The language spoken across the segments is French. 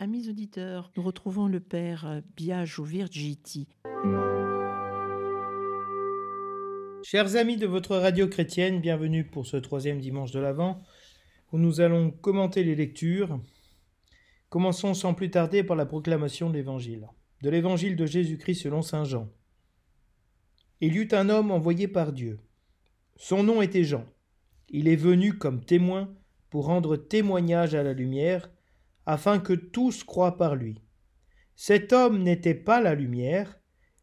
Amis auditeurs, nous retrouvons le Père Biagio Virgiti. Chers amis de votre radio chrétienne, bienvenue pour ce troisième dimanche de l'Avent, où nous allons commenter les lectures. Commençons sans plus tarder par la proclamation de l'Évangile. De l'Évangile de Jésus-Christ selon Saint Jean. Il y eut un homme envoyé par Dieu. Son nom était Jean. Il est venu comme témoin pour rendre témoignage à la lumière, afin que tous croient par lui. Cet homme n'était pas la lumière,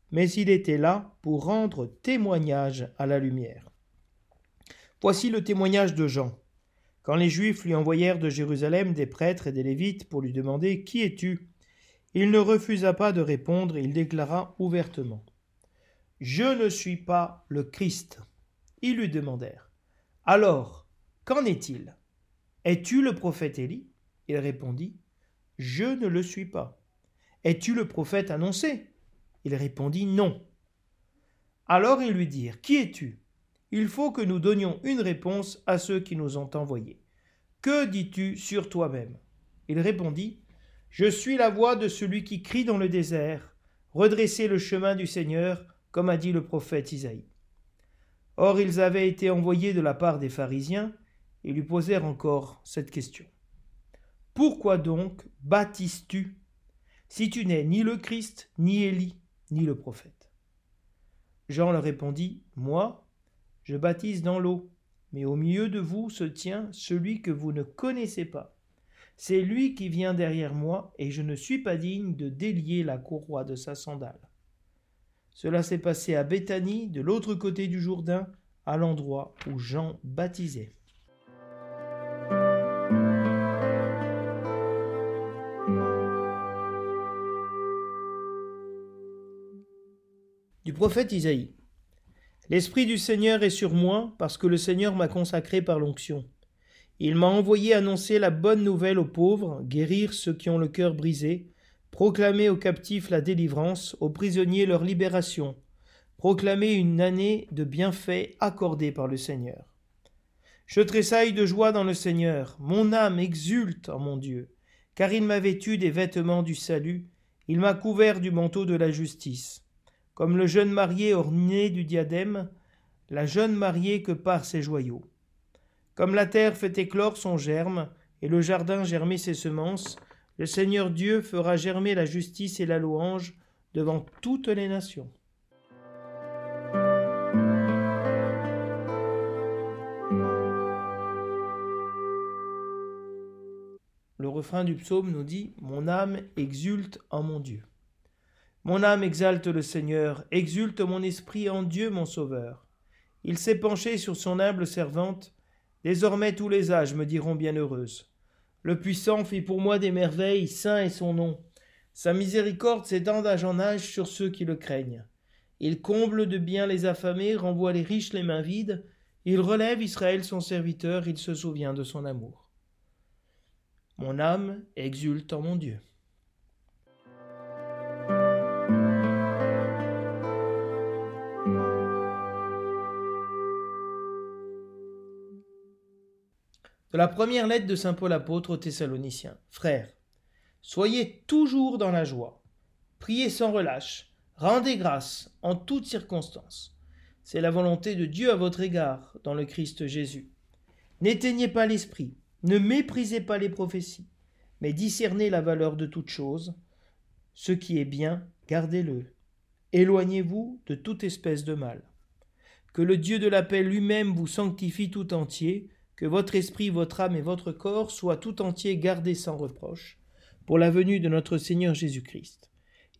mais il était là pour rendre témoignage à la lumière. Voici le témoignage de Jean. Quand les Juifs lui envoyèrent de Jérusalem des prêtres et des Lévites pour lui demander Qui es-tu? Il ne refusa pas de répondre, il déclara ouvertement Je ne suis pas le Christ. Ils lui demandèrent Alors, qu'en est-il? Es-tu le prophète Élie? Il répondit Je ne le suis pas. Es-tu le prophète annoncé? Il répondit Non. Alors ils lui dirent Qui es-tu? Il faut que nous donnions une réponse à ceux qui nous ont envoyés. Que dis-tu sur toi-même? Il répondit Je suis la voix de celui qui crie dans le désert Redressez le chemin du Seigneur, comme a dit le prophète Isaïe. Or ils avaient été envoyés de la part des pharisiens et lui posèrent encore cette question. Pourquoi donc baptises-tu si tu n'es ni le Christ, ni Élie, ni le prophète? Jean leur répondit, Moi, je baptise dans l'eau, mais au milieu de vous se tient celui que vous ne connaissez pas. C'est lui qui vient derrière moi, et je ne suis pas digne de délier la courroie de sa sandale. Cela s'est passé à Béthanie, de l'autre côté du Jourdain, à l'endroit où Jean baptisait. Prophète Isaïe. L'Esprit du Seigneur est sur moi, parce que le Seigneur m'a consacré par l'onction. Il m'a envoyé annoncer la bonne nouvelle aux pauvres, guérir ceux qui ont le cœur brisé, proclamer aux captifs la délivrance, aux prisonniers leur libération, proclamer une année de bienfaits accordée par le Seigneur. Je tressaille de joie dans le Seigneur, mon âme exulte en mon Dieu, car il m'a vêtu des vêtements du salut, il m'a couvert du manteau de la justice comme le jeune marié orné du diadème, la jeune mariée que par ses joyaux. Comme la terre fait éclore son germe, et le jardin germer ses semences, le Seigneur Dieu fera germer la justice et la louange devant toutes les nations. Le refrain du psaume nous dit Mon âme exulte en mon Dieu. Mon âme exalte le Seigneur, exulte mon esprit en Dieu mon Sauveur. Il s'est penché sur son humble servante. Désormais tous les âges me diront bienheureuse. Le puissant fit pour moi des merveilles, saint est son nom. Sa miséricorde s'étend d'âge en âge sur ceux qui le craignent. Il comble de bien les affamés, renvoie les riches les mains vides. Il relève Israël son serviteur, il se souvient de son amour. Mon âme exulte en mon Dieu. De la première lettre de Saint Paul apôtre aux Thessaloniciens. Frères, soyez toujours dans la joie, priez sans relâche, rendez grâce en toutes circonstances. C'est la volonté de Dieu à votre égard dans le Christ Jésus. N'éteignez pas l'esprit, ne méprisez pas les prophéties, mais discernez la valeur de toute chose. Ce qui est bien, gardez-le. Éloignez-vous de toute espèce de mal. Que le Dieu de la paix lui-même vous sanctifie tout entier, que votre esprit, votre âme et votre corps soient tout entiers gardés sans reproche, pour la venue de notre Seigneur Jésus-Christ.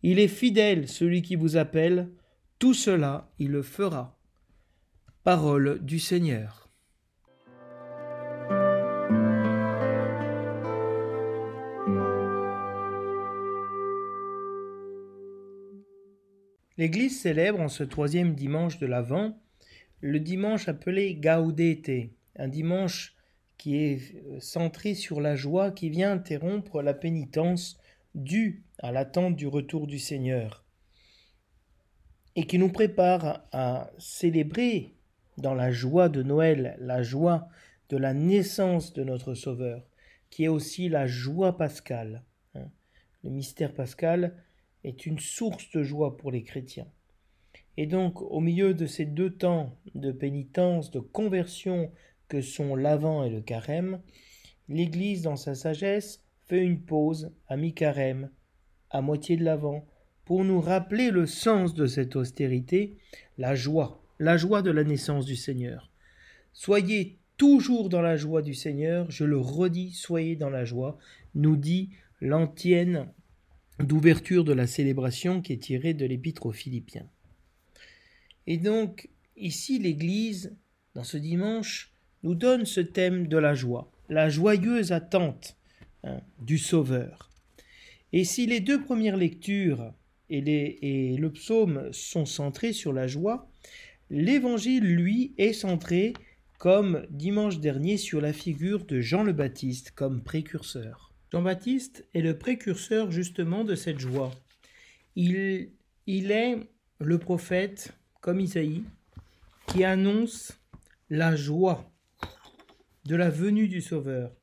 Il est fidèle, celui qui vous appelle, tout cela il le fera. Parole du Seigneur. L'Église célèbre en ce troisième dimanche de l'Avent le dimanche appelé Gaudete, un dimanche qui est euh, centré sur la joie qui vient interrompre la pénitence due à l'attente du retour du Seigneur et qui nous prépare à célébrer dans la joie de Noël, la joie de la naissance de notre Sauveur, qui est aussi la joie pascale. Hein. le mystère pascal, est une source de joie pour les chrétiens. Et donc, au milieu de ces deux temps de pénitence, de conversion que sont l'Avent et le Carême, l'Église, dans sa sagesse, fait une pause à mi-carême, à moitié de l'Avent, pour nous rappeler le sens de cette austérité, la joie, la joie de la naissance du Seigneur. Soyez toujours dans la joie du Seigneur, je le redis, soyez dans la joie, nous dit l'antienne d'ouverture de la célébration qui est tirée de l'épître aux Philippiens. Et donc, ici, l'Église, dans ce dimanche, nous donne ce thème de la joie, la joyeuse attente hein, du Sauveur. Et si les deux premières lectures et, le psaume sont centrés sur la joie, l'Évangile, lui, est centré, comme dimanche dernier, sur la figure de Jean le Baptiste comme précurseur. Jean-Baptiste est le précurseur justement de cette joie. Il est le prophète comme Isaïe, qui annonce la joie de la venue du Sauveur.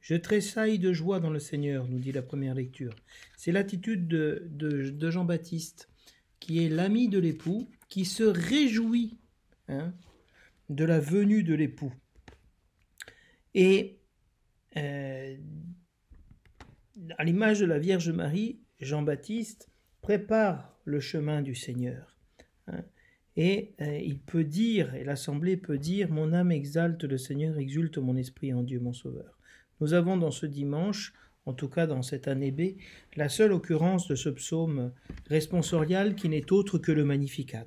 Je tressaille de joie dans le Seigneur, nous dit la première lecture. C'est l'attitude de, Jean-Baptiste, qui est l'ami de l'époux, qui se réjouit hein, de la venue de l'époux. Et euh, à l'image de la Vierge Marie, Jean-Baptiste prépare le chemin du Seigneur. Et euh, il peut dire, et l'Assemblée peut dire, Mon âme exalte le Seigneur, exulte mon esprit en Dieu mon Sauveur. Nous avons dans ce dimanche, en tout cas dans cette année B, la seule occurrence de ce psaume responsorial qui n'est autre que le Magnificat.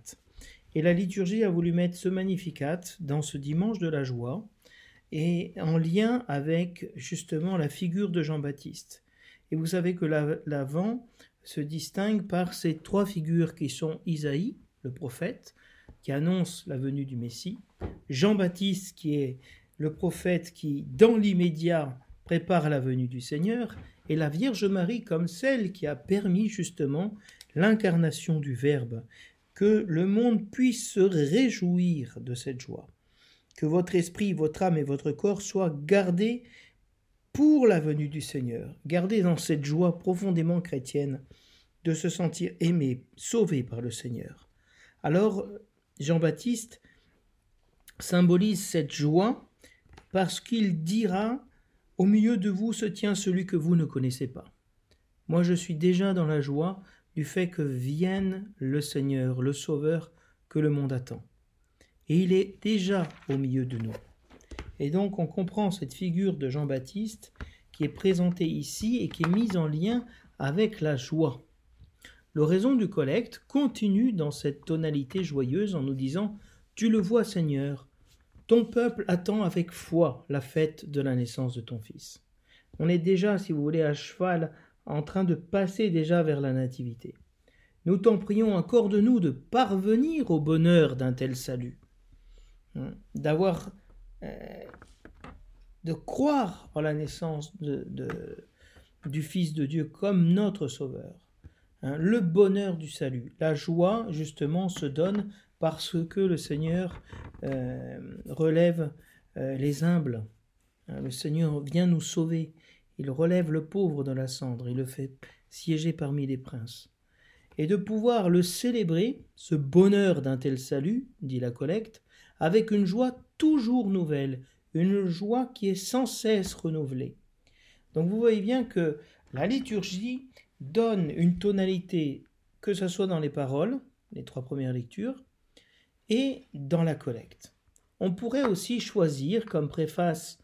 Et la liturgie a voulu mettre ce Magnificat dans ce dimanche de la joie, et en lien avec justement la figure de Jean-Baptiste. Et vous savez que l'avant se distingue par ces trois figures qui sont Isaïe, le prophète, qui annonce la venue du Messie, Jean-Baptiste, qui est le prophète qui, dans l'immédiat, prépare la venue du Seigneur, et la Vierge Marie comme celle qui a permis justement l'incarnation du Verbe, que le monde puisse se réjouir de cette joie, que votre esprit, votre âme et votre corps soient gardés pour la venue du Seigneur, gardés dans cette joie profondément chrétienne de se sentir aimé, sauvé par le Seigneur. Alors, Jean-Baptiste symbolise cette joie parce qu'il dira Au milieu de vous se tient celui que vous ne connaissez pas. Moi, je suis déjà dans la joie du fait que vienne le Seigneur, le Sauveur, que le monde attend. Et il est déjà au milieu de nous. Et donc, on comprend cette figure de Jean-Baptiste qui est présentée ici et qui est mise en lien avec la joie. L'oraison du collecte continue dans cette tonalité joyeuse en nous disant Tu le vois, Seigneur, ton peuple attend avec foi la fête de la naissance de ton Fils. On est déjà, si vous voulez, à cheval en train de passer déjà vers la nativité. Nous t'en prions encore de nous de parvenir au bonheur d'un tel salut, hein, d'avoir, euh, de croire en la naissance du Fils de Dieu comme notre Sauveur. Hein, le bonheur du salut. La joie, justement, se donne parce que le Seigneur euh, relève euh, les humbles. Hein, le Seigneur vient nous sauver. Il relève le pauvre dans la cendre. Il le fait siéger parmi les princes. Et de pouvoir le célébrer, ce bonheur d'un tel salut, dit la collecte, avec une joie toujours nouvelle, une joie qui est sans cesse renouvelée. Donc vous voyez bien que la liturgie donne une tonalité, que ce soit dans les paroles, les trois premières lectures, et dans la collecte. On pourrait aussi choisir comme préface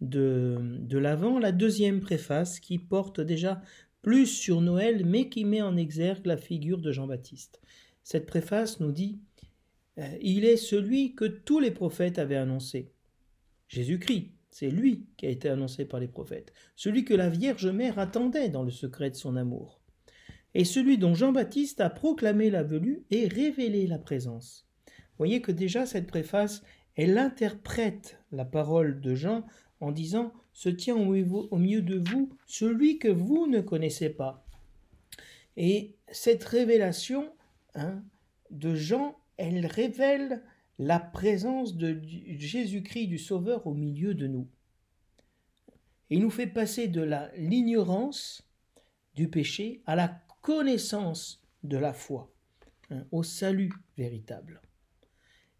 de, de l'Avent la deuxième préface qui porte déjà plus sur Noël, mais qui met en exergue la figure de Jean-Baptiste. Cette préface nous dit euh, Il est celui que tous les prophètes avaient annoncé. Jésus-Christ, c'est lui qui a été annoncé par les prophètes, celui que la Vierge Mère attendait dans le secret de son amour, et celui dont Jean-Baptiste a proclamé la venue et révélé la présence. Voyez que déjà cette préface, elle interprète la parole de Jean en disant Se tient au milieu de vous celui que vous ne connaissez pas. Et cette révélation hein, de Jean, elle révèle la présence de Jésus-Christ du Sauveur au milieu de nous. il nous fait passer de l'ignorance du péché à la connaissance de la foi, hein, au salut véritable.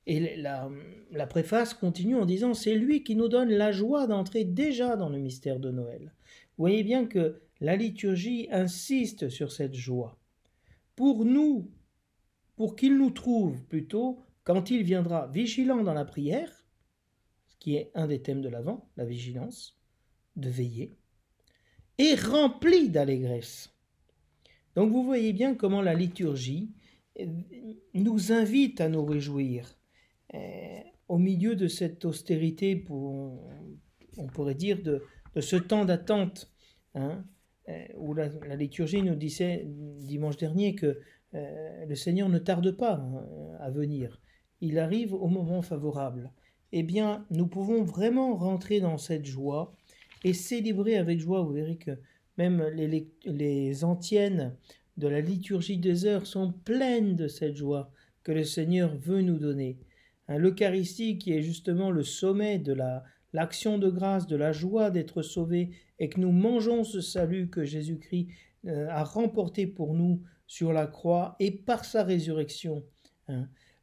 Et la, la, préface continue en disant C'est lui qui nous donne la joie d'entrer déjà dans le mystère de Noël. Vous voyez bien que la liturgie insiste sur cette joie. Pour nous, pour qu'il nous trouve plutôt, quand il viendra vigilant dans la prière, ce qui est un des thèmes de l'Avent, la vigilance, de veiller, et rempli d'allégresse. Donc vous voyez bien comment la liturgie euh, nous invite à nous réjouir euh, au milieu de cette austérité, on pourrait dire, de, ce temps d'attente, hein, euh, où la, liturgie nous disait dimanche dernier que le Seigneur ne tarde pas hein, à venir, il arrive au moment favorable. Eh bien, nous pouvons vraiment rentrer dans cette joie et célébrer avec joie. Vous verrez que même les, les antiennes de la liturgie des heures sont pleines de cette joie que le Seigneur veut nous donner. L'Eucharistie qui est justement le sommet de la l'action de grâce, de la joie d'être sauvés et que nous mangeons ce salut que Jésus-Christ euh, a remporté pour nous sur la croix et par sa résurrection.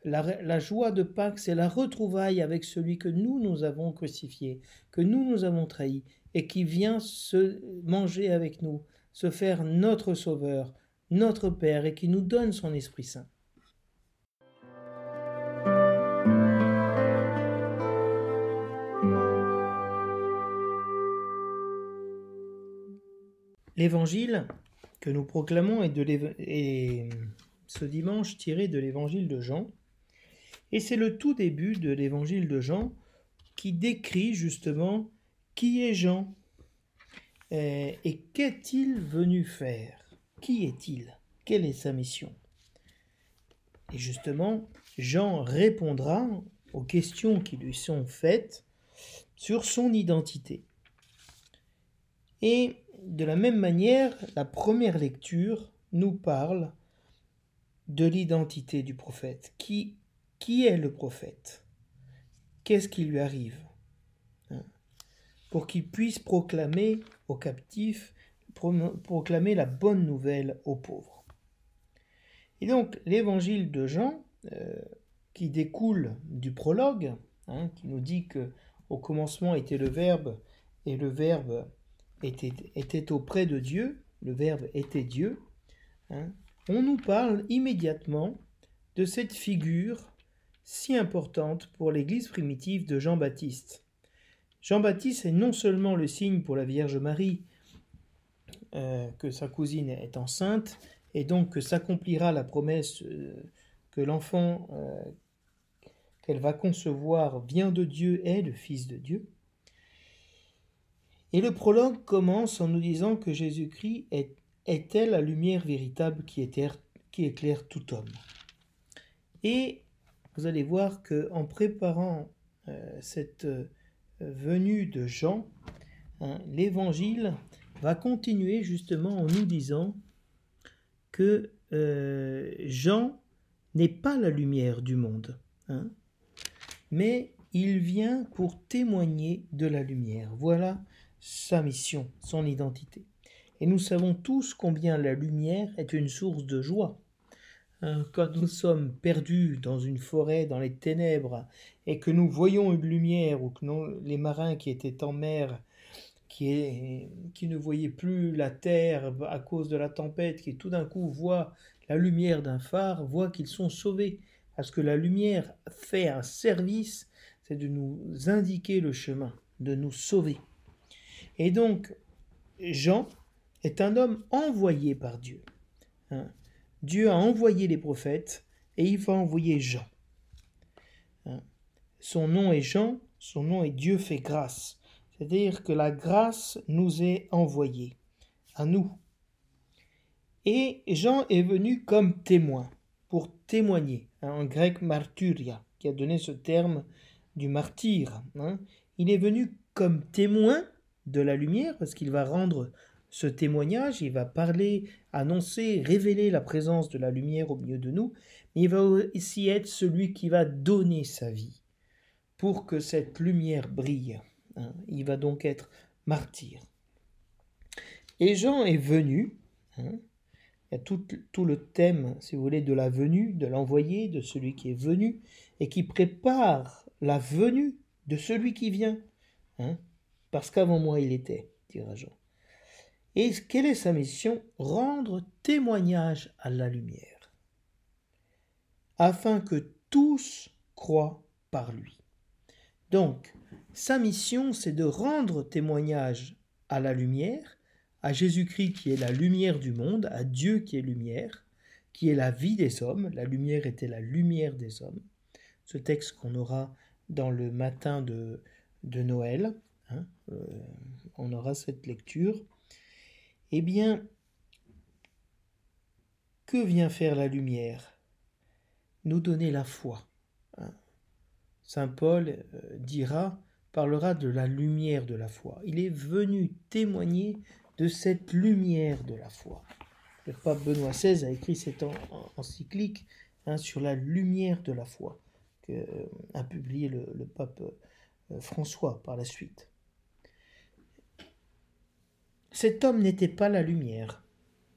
La, joie de Pâques, c'est la retrouvaille avec celui que nous, nous avons crucifié, que nous, nous avons trahi, et qui vient se manger avec nous, se faire notre Sauveur, notre Père, et qui nous donne son Esprit Saint. L'évangile que nous proclamons est, de ce dimanche tiré de l'évangile de Jean, et c'est le tout début de l'évangile de Jean qui décrit justement qui est Jean euh, et qu'est-il venu faire? Qui est-il? Quelle est sa mission? Et justement, Jean répondra aux questions qui lui sont faites sur son identité. Et de la même manière, la première lecture nous parle de l'identité du prophète. Qui, qui est le prophète? Qu'est-ce qui lui arrive? Pour qu'il puisse proclamer aux captifs, proclamer la bonne nouvelle aux pauvres. Et donc l'évangile de Jean, euh, qui découle du prologue, hein, qui nous dit que au commencement était le Verbe, et le Verbe était, était auprès de Dieu, le Verbe était Dieu, hein, on nous parle immédiatement de cette figure si importante pour l'Église primitive de Jean-Baptiste. Jean-Baptiste est non seulement le signe pour la Vierge Marie euh, que sa cousine est enceinte, et donc que s'accomplira la promesse euh, que l'enfant euh, qu'elle va concevoir vient de Dieu, est le Fils de Dieu. Et le prologue commence en nous disant que Jésus-Christ est, est la lumière véritable qui qui éclaire tout homme. Et vous allez voir que en préparant cette venu de Jean, hein, l'évangile va continuer justement en nous disant que euh, Jean n'est pas la lumière du monde, hein, mais il vient pour témoigner de la lumière. Voilà sa mission, son identité. Et nous savons tous combien la lumière est une source de joie. Hein, quand nous sommes perdus dans une forêt, dans les ténèbres, et que nous voyons une lumière, ou que les marins qui étaient en mer, qui, ne voyaient plus la terre à cause de la tempête, qui tout d'un coup voient la lumière d'un phare, voient qu'ils sont sauvés. Parce que la lumière fait un service, c'est de nous indiquer le chemin, de nous sauver. Et donc, Jean est un homme envoyé par Dieu. Hein. Dieu a envoyé les prophètes et il va envoyer Jean. Hein. Son nom est Jean, son nom est Dieu fait grâce. C'est-à-dire que la grâce nous est envoyée, à nous. Et Jean est venu comme témoin, pour témoigner, hein, en grec martyria, qui a donné ce terme du martyr. Hein. Il est venu comme témoin de la lumière, parce qu'il va rendre ce témoignage, il va parler, annoncer, révéler la présence de la lumière au milieu de nous, mais il va aussi être celui qui va donner sa vie pour que cette lumière brille. Hein. Il va donc être martyr. Et Jean est venu Hein. il y a tout, le thème, si vous voulez, de la venue, de l'envoyé, de celui qui est venu, et qui prépare la venue de celui qui vient. Hein, parce qu'avant moi il était, dira Jean. Et quelle est sa mission Rendre témoignage à la lumière, afin que tous croient par lui. Donc, sa mission, c'est de rendre témoignage à la lumière, à Jésus-Christ qui est la lumière du monde, à Dieu qui est lumière, qui est la vie des hommes. La lumière était la lumière des hommes. Ce texte qu'on aura dans le matin de, de Noël, hein, euh, on aura cette lecture. Eh bien, que vient faire la lumière? Nous donner la foi. Hein. Saint Paul euh, dira, parlera de la lumière de la foi. Il est venu témoigner de cette lumière de la foi. Le pape Benoît XVI a écrit cette encyclique hein, sur la lumière de la foi, que euh, a publié le, pape euh, François par la suite. Cet homme n'était pas la lumière,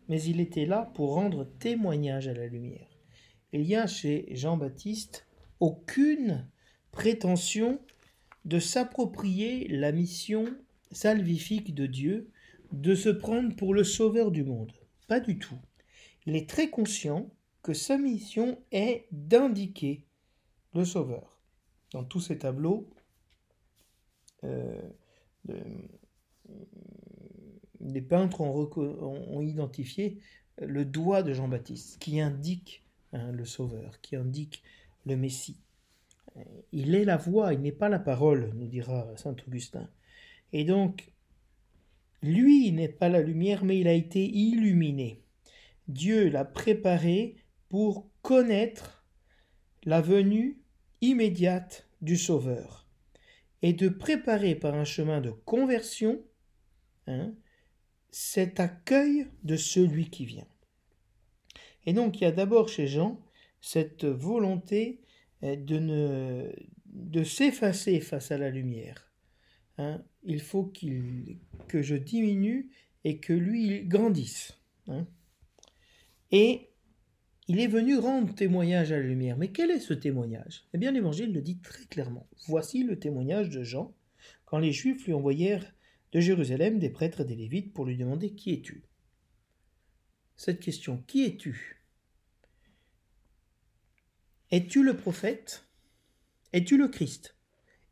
mais il était là pour rendre témoignage à la lumière. Il y a chez Jean-Baptiste aucune prétention de s'approprier la mission salvifique de Dieu, de se prendre pour le sauveur du monde. Pas du tout. Il est très conscient que sa mission est d'indiquer le sauveur. Dans tous ces tableaux, euh, les peintres ont, identifié le doigt de Jean-Baptiste qui indique hein, le sauveur, qui indique le Messie. Il est la voix, il n'est pas la parole, nous dira saint Augustin. Et donc, lui n'est pas la lumière, mais il a été illuminé. Dieu l'a préparé pour connaître la venue immédiate du Sauveur et de préparer par un chemin de conversion hein, cet accueil de celui qui vient. Et donc il y a d'abord chez Jean cette volonté de, ne, de s'effacer face à la lumière. Hein. il faut qu'il, que je diminue et que lui il grandisse. Hein. et il est venu rendre témoignage à la lumière. Mais quel est ce témoignage? Eh bien, l'Évangile le dit très clairement. Voici le témoignage de Jean, quand les Juifs lui envoyèrent de Jérusalem des prêtres et des Lévites pour lui demander Qui es-tu. Cette question, Qui es-tu? Es-tu le prophète? Es-tu le Christ?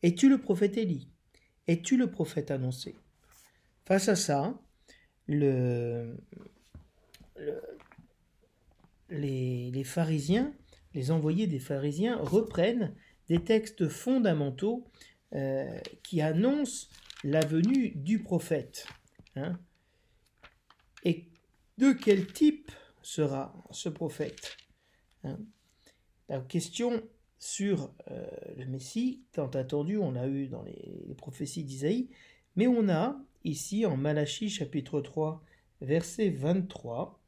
Es-tu le prophète Élie? Es-tu le prophète annoncé? Face à ça, le, les, pharisiens, les envoyés des pharisiens reprennent des textes fondamentaux euh, qui annoncent la venue du prophète. Hein. Et de quel type sera ce prophète hein la question sur euh, le Messie, tant attendu, on l'a eu dans les, prophéties d'Isaïe, mais on a ici en Malachie chapitre 3, verset 23,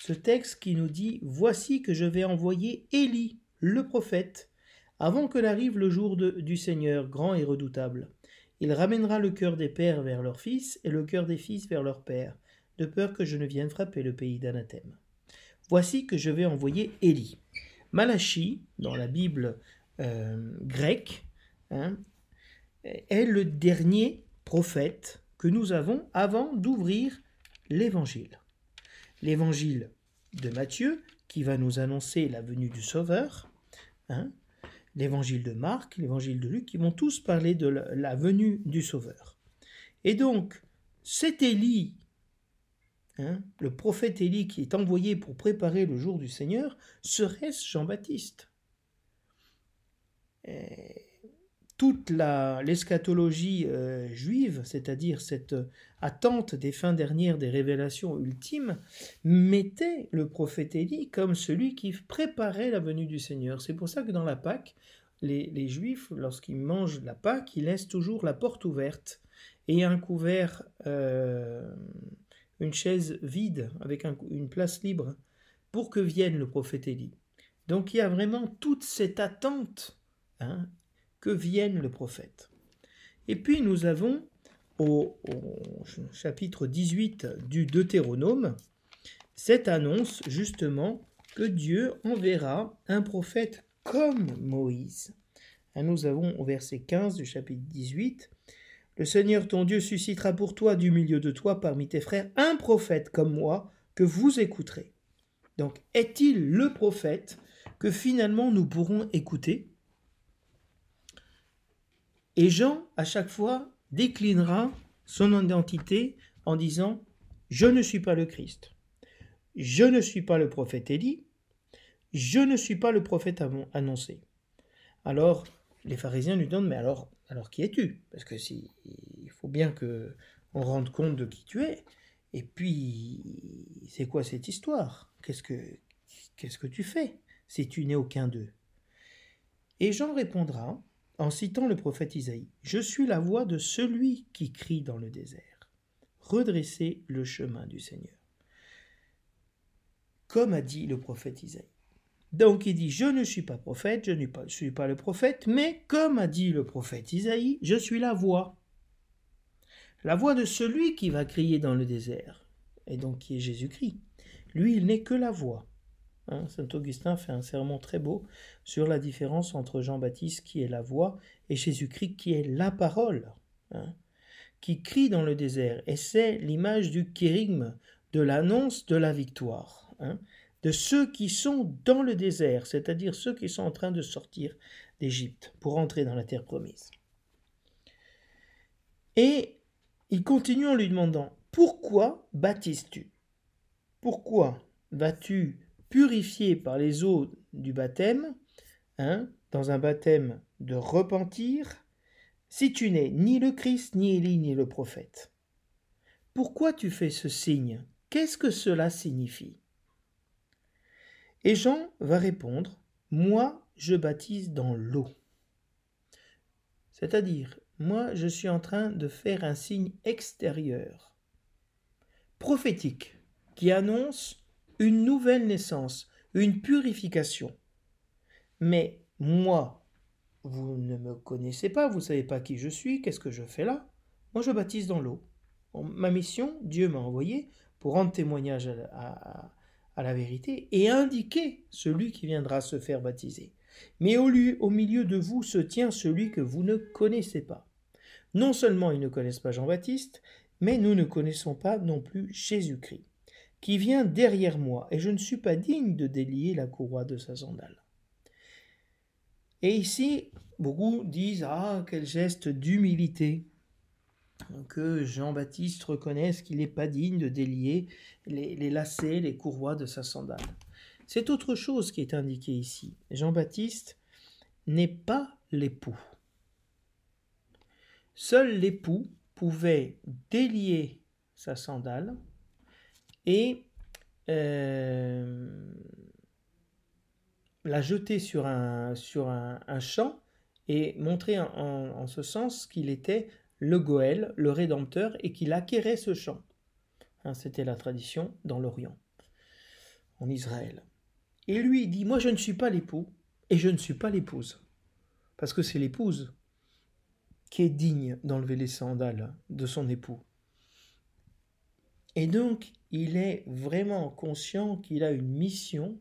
ce texte qui nous dit Voici que je vais envoyer Élie, le prophète, avant que n'arrive le jour du Seigneur, grand et redoutable. Il ramènera le cœur des pères vers leurs fils et le cœur des fils vers leurs pères, de peur que je ne vienne frapper le pays d'anathème. Voici que je vais envoyer Élie. Malachi, dans la Bible euh, grecque, hein, est le dernier prophète que nous avons avant d'ouvrir l'évangile. L'évangile de Matthieu, qui va nous annoncer la venue du Sauveur, hein, l'évangile de Marc, l'évangile de Luc, qui vont tous parler de la venue du Sauveur. Et donc, cet Élie Hein, le prophète Élie qui est envoyé pour préparer le jour du Seigneur, serait-ce Jean-Baptiste? Toute l'eschatologie euh, juive, c'est-à-dire cette attente des fins dernières des révélations ultimes, mettait le prophète Élie comme celui qui préparait la venue du Seigneur. C'est pour ça que dans la Pâque, les, Juifs, lorsqu'ils mangent la Pâque, ils laissent toujours la porte ouverte et un couvert euh, une chaise vide avec une place libre pour que vienne le prophète Élie. Donc il y a vraiment toute cette attente hein, que vienne le prophète. Et puis nous avons au, chapitre 18 du Deutéronome cette annonce justement que Dieu enverra un prophète comme Moïse. Hein, nous avons au verset 15 du chapitre 18, Le Seigneur ton Dieu suscitera pour toi du milieu de toi parmi tes frères un prophète comme moi que vous écouterez. Donc est-il le prophète que finalement nous pourrons écouter? Et Jean, à chaque fois, déclinera son identité en disant Je ne suis pas le Christ. Je ne suis pas le prophète Élie. Je ne suis pas le prophète annoncé. Alors, les pharisiens lui demandent Mais alors, alors qui es-tu? Parce que faut bien que on rende compte de qui tu es. Et puis, c'est quoi cette histoire? Qu'est-ce que qu'est-ce que tu fais? Si tu n'es aucun d'eux Et Jean répondra en citant le prophète Isaïe Je suis la voix de celui qui crie dans le désert. Redressez le chemin du Seigneur comme a dit le prophète Isaïe. Donc il dit, je ne suis pas prophète, je ne suis pas le prophète, mais comme a dit le prophète Isaïe, je suis la voix. La voix de celui qui va crier dans le désert, et donc qui est Jésus-Christ. Lui, il n'est que la voix. Hein, Saint Augustin fait un sermon très beau sur la différence entre Jean-Baptiste qui est la voix et Jésus-Christ qui est la parole, hein, qui crie dans le désert. Et c'est l'image du kérigme, de l'annonce de la victoire. Hein, de ceux qui sont dans le désert, c'est-à-dire ceux qui sont en train de sortir d'Égypte pour entrer dans la terre promise. Et il continue en lui demandant Pourquoi baptises-tu? Pourquoi vas-tu purifier par les eaux du baptême, hein, dans un baptême de repentir, si tu n'es ni le Christ, ni Élie, ni le prophète. Pourquoi tu fais ce signe? Qu'est-ce que cela signifie? Et Jean va répondre Moi, je baptise dans l'eau. C'est-à-dire, moi, je suis en train de faire un signe extérieur, prophétique, qui annonce une nouvelle naissance, une purification. Mais moi, vous ne me connaissez pas, vous ne savez pas qui je suis, qu'est-ce que je fais là? Moi, je baptise dans l'eau. Ma mission, Dieu m'a envoyé pour rendre témoignage à, la vérité et indiquer celui qui viendra se faire baptiser. Mais au milieu de vous se tient celui que vous ne connaissez pas. Non seulement ils ne connaissent pas Jean-Baptiste, mais nous ne connaissons pas non plus Jésus-Christ, qui vient derrière moi, et je ne suis pas digne de délier la courroie de sa sandale. Et ici, beaucoup disent Ah, quel geste d'humilité que Jean-Baptiste reconnaisse qu'il n'est pas digne de délier les, lacets, les courroies de sa sandale. C'est autre chose qui est indiqué ici. Jean-Baptiste n'est pas l'époux. Seul l'époux pouvait délier sa sandale et euh, la jeter sur un, sur un, champ et montrer en ce sens qu'il était le Goël, le Rédempteur, et qu'il acquérait ce champ. Hein, c'était la tradition dans l'Orient, en Israël. Et lui, dit, moi je ne suis pas l'époux, et je ne suis pas l'épouse. Parce que c'est l'épouse qui est digne d'enlever les sandales de son époux. Et donc, il est vraiment conscient qu'il a une mission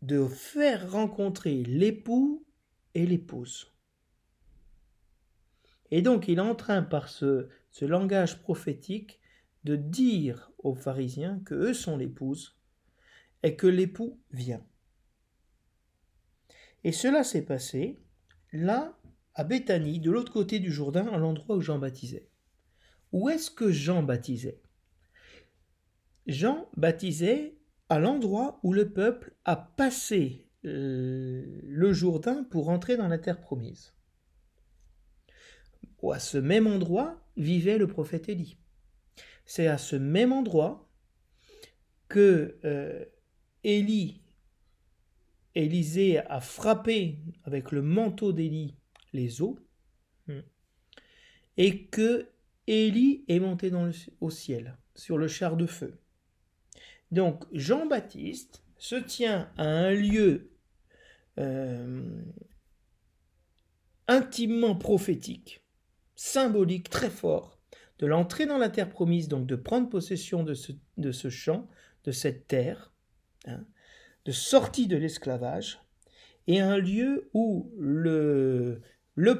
de faire rencontrer l'époux et l'épouse. Et donc il est en train, par ce, langage prophétique, de dire aux pharisiens que eux sont l'épouse et que l'époux vient. Et cela s'est passé là, à Béthanie, de l'autre côté du Jourdain, à l'endroit où Jean baptisait. Où est-ce que Jean baptisait? Jean baptisait à l'endroit où le peuple a passé euh, le Jourdain pour entrer dans la terre promise à ce même endroit vivait le prophète Élie. C'est à ce même endroit que euh, Élie, Élisée a frappé avec le manteau d'Élie les eaux, hmm, et que Élie est monté dans au ciel sur le char de feu. Donc Jean-Baptiste se tient à un lieu euh, intimement prophétique symbolique très fort de l'entrée dans la terre promise, donc de prendre possession de ce, champ, de cette terre, hein, de sortie de l'esclavage, et un lieu où le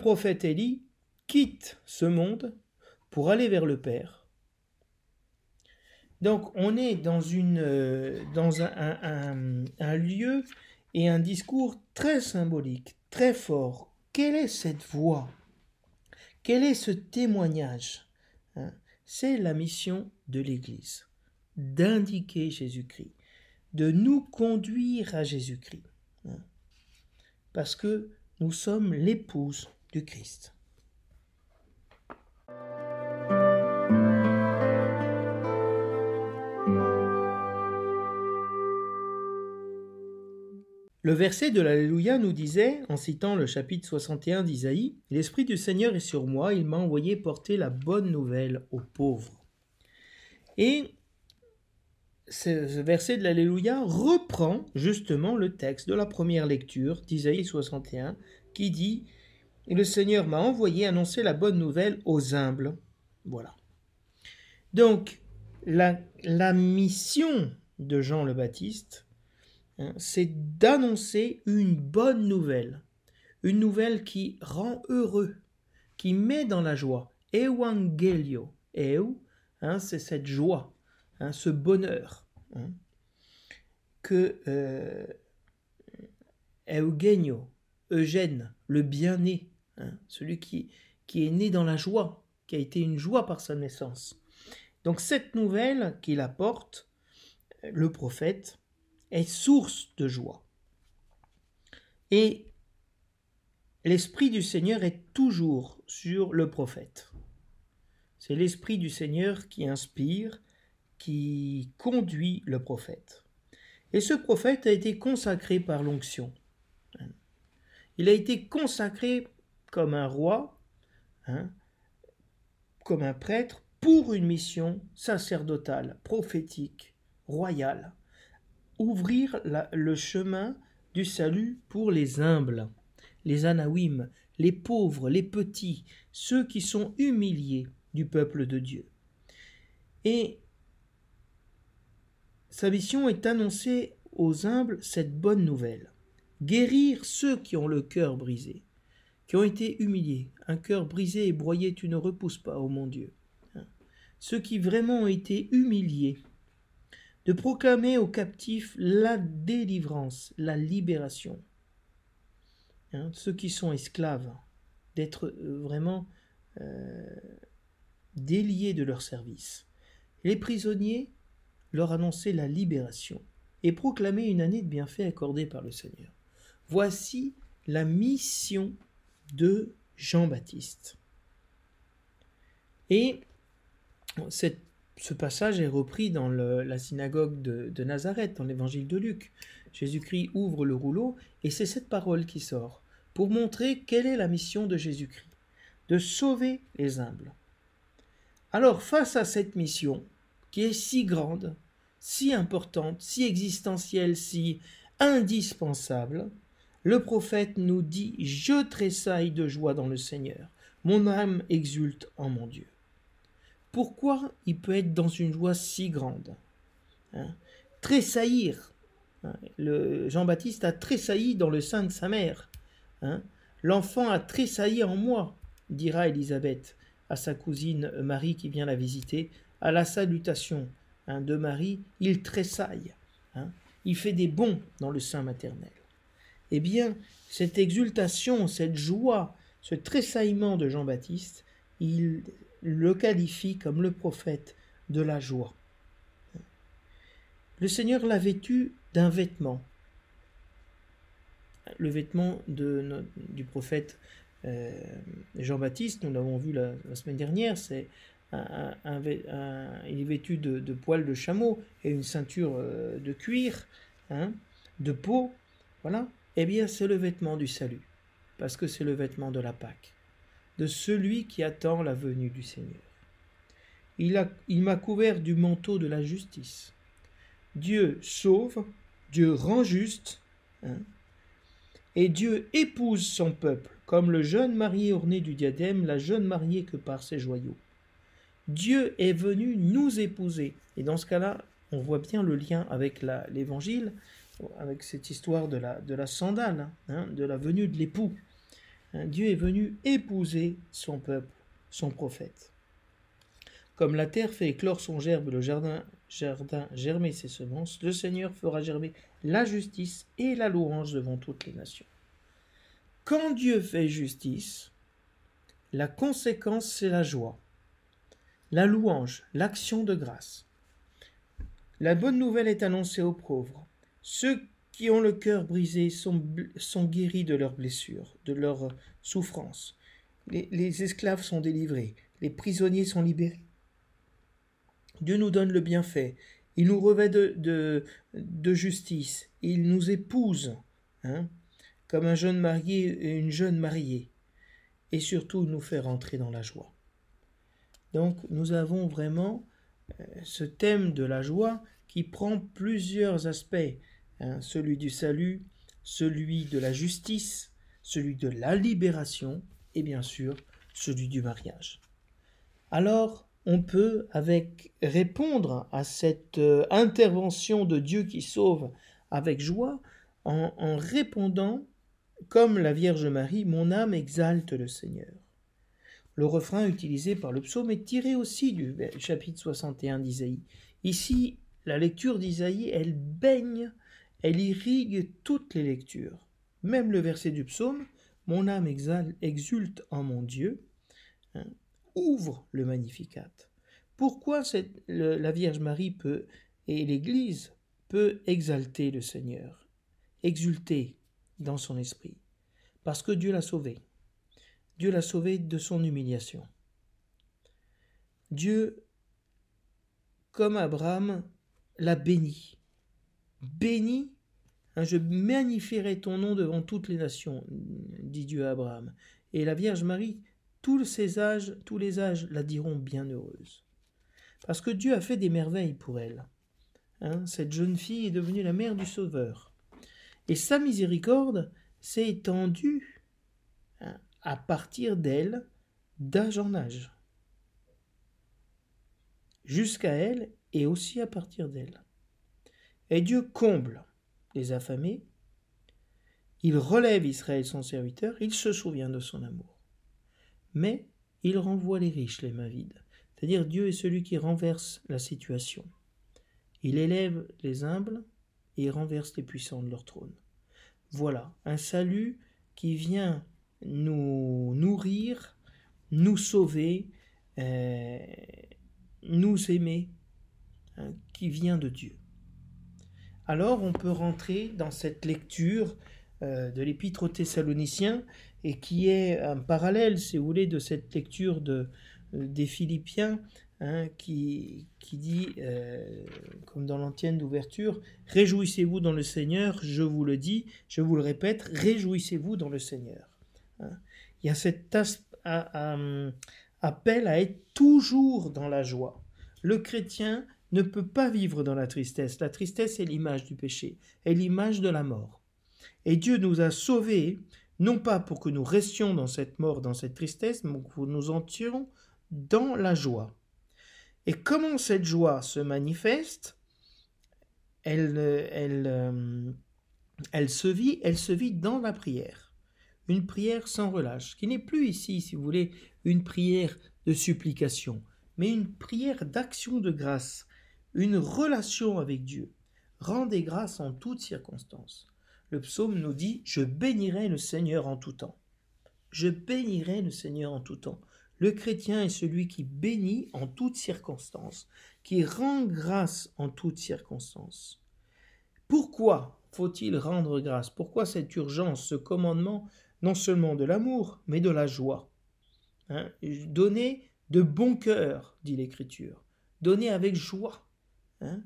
prophète Élie quitte ce monde pour aller vers le Père. Donc on est dans, euh, un, lieu et un discours très symbolique, très fort. Quelle est cette voix? Quel est ce témoignage? Hein? C'est la mission de l'Église, d'indiquer Jésus-Christ, de nous conduire à Jésus-Christ. Hein? Parce que nous sommes l'épouse du Christ. Le verset de l'Alléluia nous disait, en citant le chapitre 61 d'Isaïe, L'Esprit du Seigneur est sur moi, il m'a envoyé porter la bonne nouvelle aux pauvres. Et ce verset de l'Alléluia reprend justement le texte de la première lecture d'Isaïe 61 qui dit le Seigneur m'a envoyé annoncer la bonne nouvelle aux humbles. Voilà. Donc, la, la mission de Jean le Baptiste, hein, c'est d'annoncer une bonne nouvelle, une nouvelle qui rend heureux, qui met dans la joie. Evangelio, eu, hein, c'est cette joie, Hein, ce bonheur hein, que euh, Eugène, le bien-né, celui qui, qui est né dans la joie, qui a été une joie par sa naissance. Donc cette nouvelle qu'il apporte, le prophète, est source de joie. Et l'Esprit du Seigneur est toujours sur le prophète. C'est l'Esprit du Seigneur qui inspire, qui conduit le prophète. Et ce prophète a été consacré par l'onction. Il a été consacré comme un roi, hein, comme un prêtre, pour une mission sacerdotale, prophétique, royale. Ouvrir le chemin du salut pour les humbles, les anawim, les pauvres, les petits, ceux qui sont humiliés du peuple de Dieu. Et sa mission est annoncer aux humbles cette bonne nouvelle. Guérir ceux qui ont le cœur brisé, qui ont été humiliés. Un cœur brisé et broyé, tu ne repousses pas, ô oh mon Dieu. Hein. Ceux qui vraiment ont été humiliés. De proclamer aux captifs la délivrance, la libération. Hein, ceux qui sont esclaves, d'être euh, vraiment euh, déliés de leur service. Les prisonniers, leur annoncer la libération et proclamer une année de bienfaits accordée par le Seigneur. Voici la mission de Jean-Baptiste. Et ce passage est repris dans la synagogue de, Nazareth, dans l'évangile de Luc. Jésus-Christ ouvre le rouleau et c'est cette parole qui sort pour montrer quelle est la mission de Jésus-Christ, de sauver les humbles. Alors face à cette mission, qui est si grande, si importante, si existentielle, si indispensable, le prophète nous dit Je tressaille de joie dans le Seigneur, mon âme exulte en mon Dieu. Pourquoi il peut être dans une joie si grande hein Tressaillir. Hein Jean-Baptiste a tressailli dans le sein de sa mère. Hein L'enfant a tressailli en moi, dira Élisabeth à sa cousine Marie qui vient la visiter à la salutation hein, de Marie, il tressaille, il fait des bonds dans le sein maternel. Eh bien, cette exultation, cette joie, ce tressaillement de Jean-Baptiste, il le qualifie comme le prophète de la joie. Le Seigneur l'a vêtu d'un vêtement. Le vêtement du prophète euh, Jean-Baptiste, nous l'avons vu la, semaine dernière, c'est il est vêtu de, poils de chameau et une ceinture euh, de cuir, hein, de peau, voilà, eh bien c'est le vêtement du salut, parce que c'est le vêtement de la Pâque, de celui qui attend la venue du Seigneur. Il, il m'a couvert du manteau de la justice. Dieu sauve, Dieu rend juste, hein, et Dieu épouse son peuple, comme le jeune marié orné du diadème, la jeune mariée que par ses joyaux. Dieu est venu nous épouser. Et dans ce cas-là, on voit bien le lien avec l'évangile, avec cette histoire de la, de la sandale, hein, de la venue de l'époux. Hein, Dieu est venu épouser son peuple, son prophète. Comme la terre fait éclore son gerbe, le jardin, jardin germer ses semences, le Seigneur fera germer la justice et la louange devant toutes les nations. Quand Dieu fait justice, la conséquence c'est la joie, la louange, l'action de grâce. La bonne nouvelle est annoncée aux pauvres. Qui ont le cœur brisé sont, guéris de leurs blessures, de leurs souffrances. Les, esclaves sont délivrés, les prisonniers sont libérés. Dieu nous donne le bienfait, il nous revêt de, de, justice, il nous épouse, hein, comme un jeune marié et une jeune mariée, et surtout nous fait rentrer dans la joie. Donc nous avons vraiment euh, ce thème de la joie qui prend plusieurs aspects, hein, celui du salut, celui de la justice, celui de la libération et bien sûr celui du mariage. Alors on peut avec répondre à cette euh, intervention de Dieu qui sauve avec joie en, en répondant comme la Vierge Marie, mon âme exalte le Seigneur. Le refrain utilisé par le psaume est tiré aussi du chapitre 61 d'Isaïe. Ici, la lecture d'Isaïe, elle baigne, elle irrigue toutes les lectures. Même le verset du psaume, Mon âme exulte en mon Dieu, hein, ouvre le Magnificat. Pourquoi la Vierge Marie peut, et l'Église peut exalter le Seigneur, exulter dans son esprit? Parce que Dieu l'a sauvé. Dieu l'a sauvé de son humiliation. Dieu, comme Abraham, l'a béni. Béni, hein, je magnifierai ton nom devant toutes les nations, dit Dieu à Abraham. Et la Vierge Marie, tous ces âges, tous les âges la diront bienheureuse. Parce que Dieu a fait des merveilles pour elle. Hein, cette jeune fille est devenue la mère du Sauveur. Et sa miséricorde s'est étendue à partir d'elle, d'âge en âge, jusqu'à elle et aussi à partir d'elle. Et Dieu comble les affamés, il relève Israël son serviteur, il se souvient de son amour. Mais il renvoie les riches les mains vides, c'est-à-dire Dieu est celui qui renverse la situation. Il élève les humbles et renverse les puissants de leur trône. Voilà, un salut qui vient nous nourrir, nous sauver, euh, nous aimer, hein, qui vient de Dieu. Alors on peut rentrer dans cette lecture euh, de l'épître aux Thessaloniciens et qui est un parallèle, si vous voulez, de cette lecture de, des Philippiens Hein, qui, dit, euh, comme dans l'antienne d'ouverture, Réjouissez-vous dans le Seigneur, je vous le dis, je vous le répète, réjouissez-vous dans le Seigneur. Hein. Il y a cet appel à être toujours dans la joie. Le chrétien ne peut pas vivre dans la tristesse. La tristesse est l'image du péché, est l'image de la mort. Et Dieu nous a sauvés, non pas pour que nous restions dans cette mort, dans cette tristesse, mais pour que nous entrions dans la joie. Et comment cette joie se manifeste? Elle, elle, euh, elle se vit, elle se vit dans la prière une prière sans relâche, qui n'est plus ici, si vous voulez, une prière de supplication, mais une prière d'action de grâce, une relation avec Dieu. Rendez grâce en toutes circonstances. Le psaume nous dit Je bénirai le Seigneur en tout temps. Je bénirai le Seigneur en tout temps. Le chrétien est celui qui bénit en toutes circonstances, qui rend grâce en toutes circonstances. Pourquoi faut-il rendre grâce? Pourquoi cette urgence, ce commandement non seulement de l'amour, mais de la joie? Hein? Donner de bon cœur, dit l'Écriture. Donner avec joie. Hein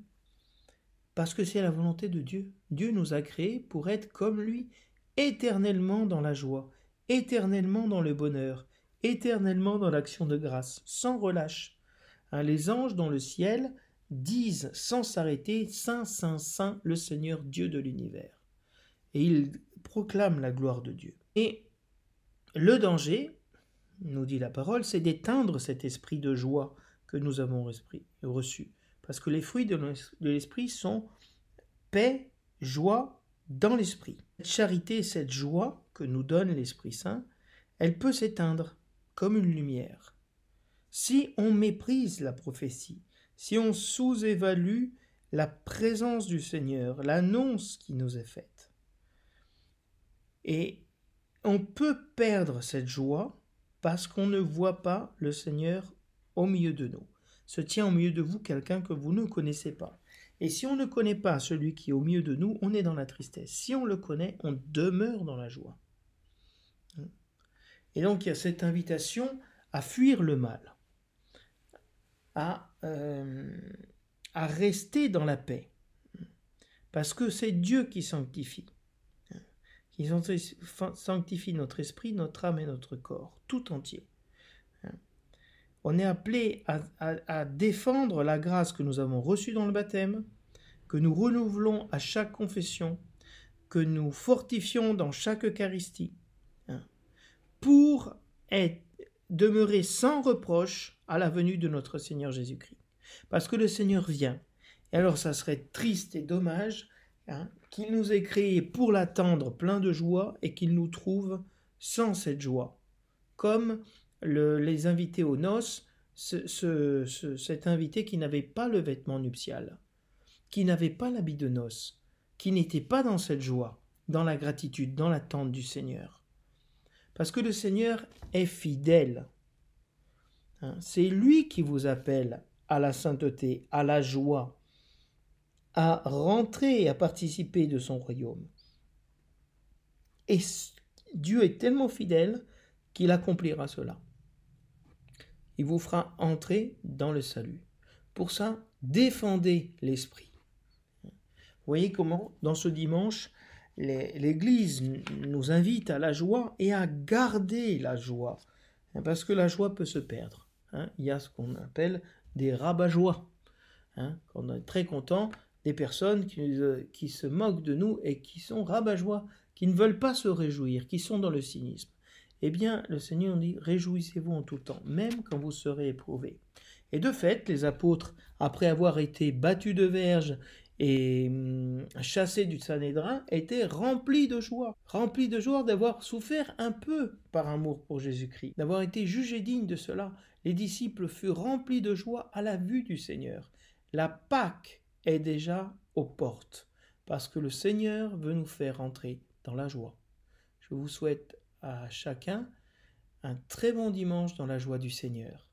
Parce que c'est la volonté de Dieu. Dieu nous a créés pour être comme lui, éternellement dans la joie, éternellement dans le bonheur, éternellement dans l'action de grâce, sans relâche. Hein, les anges dans le ciel disent sans s'arrêter Saint, Saint, Saint, le Seigneur Dieu de l'univers. Et ils proclament la gloire de Dieu. Et le danger, nous dit la parole, c'est d'éteindre cet esprit de joie que nous avons reçus. Parce que les fruits de l'esprit sont paix, joie dans l'esprit. Cette charité, cette joie que nous donne l'Esprit Saint, elle peut s'éteindre comme une lumière. Si on méprise la prophétie, si on sous-évalue la présence du Seigneur, l'annonce qui nous est faite. Et on peut perdre cette joie parce qu'on ne voit pas le Seigneur au milieu de nous. Se tient au milieu de vous quelqu'un que vous ne connaissez pas. Et si on ne connaît pas celui qui est au milieu de nous, on est dans la tristesse. Si on le connaît, on demeure dans la joie. Et donc il y a cette invitation à fuir le mal, à, euh, rester dans la paix. Parce que c'est Dieu qui sanctifie. Qui sanctifie notre esprit, notre âme et notre corps, tout entier. On est appelé à, défendre la grâce que nous avons reçue dans le baptême, que nous renouvelons à chaque confession, que nous fortifions dans chaque Eucharistie, hein, pour être, demeurer sans reproche à la venue de notre Seigneur Jésus-Christ. Parce que le Seigneur vient. Et alors ça serait triste et dommage hein, qu'il nous ait créés pour l'attendre plein de joie et qu'il nous trouve sans cette joie. Comme les invités aux noces, cet invité qui n'avait pas le vêtement nuptial, qui n'avait pas l'habit de noces, qui n'était pas dans cette joie, dans la gratitude, dans l'attente du Seigneur. Parce que le Seigneur est fidèle. Hein, c'est lui qui vous appelle à la sainteté, à la joie, à rentrer et à participer de son royaume. Et Dieu est tellement fidèle qu'il accomplira cela. Il vous fera entrer dans le salut. Pour ça, défendez l'esprit. Vous voyez comment, dans ce dimanche, l'Église nous invite à la joie et à garder la joie. Parce que la joie peut se perdre. Hein. Il y a ce qu'on appelle des rabat-joie. Hein. On est très content des personnes qui, euh, qui, se moquent de nous et qui sont rabat-joie, qui ne veulent pas se réjouir, qui sont dans le cynisme. Eh bien, le Seigneur dit Réjouissez-vous en tout temps, même quand vous serez éprouvés. Et de fait, les apôtres, après avoir été battus de verge et hum, chassés du Sanhédrin, étaient remplis de joie, remplis de joie d'avoir souffert un peu par amour pour Jésus-Christ, d'avoir été jugés dignes de cela. Les disciples furent remplis de joie à la vue du Seigneur. La Pâque est déjà aux portes, parce que le Seigneur veut nous faire entrer dans la joie. Je vous souhaite à chacun un très bon dimanche dans la joie du Seigneur.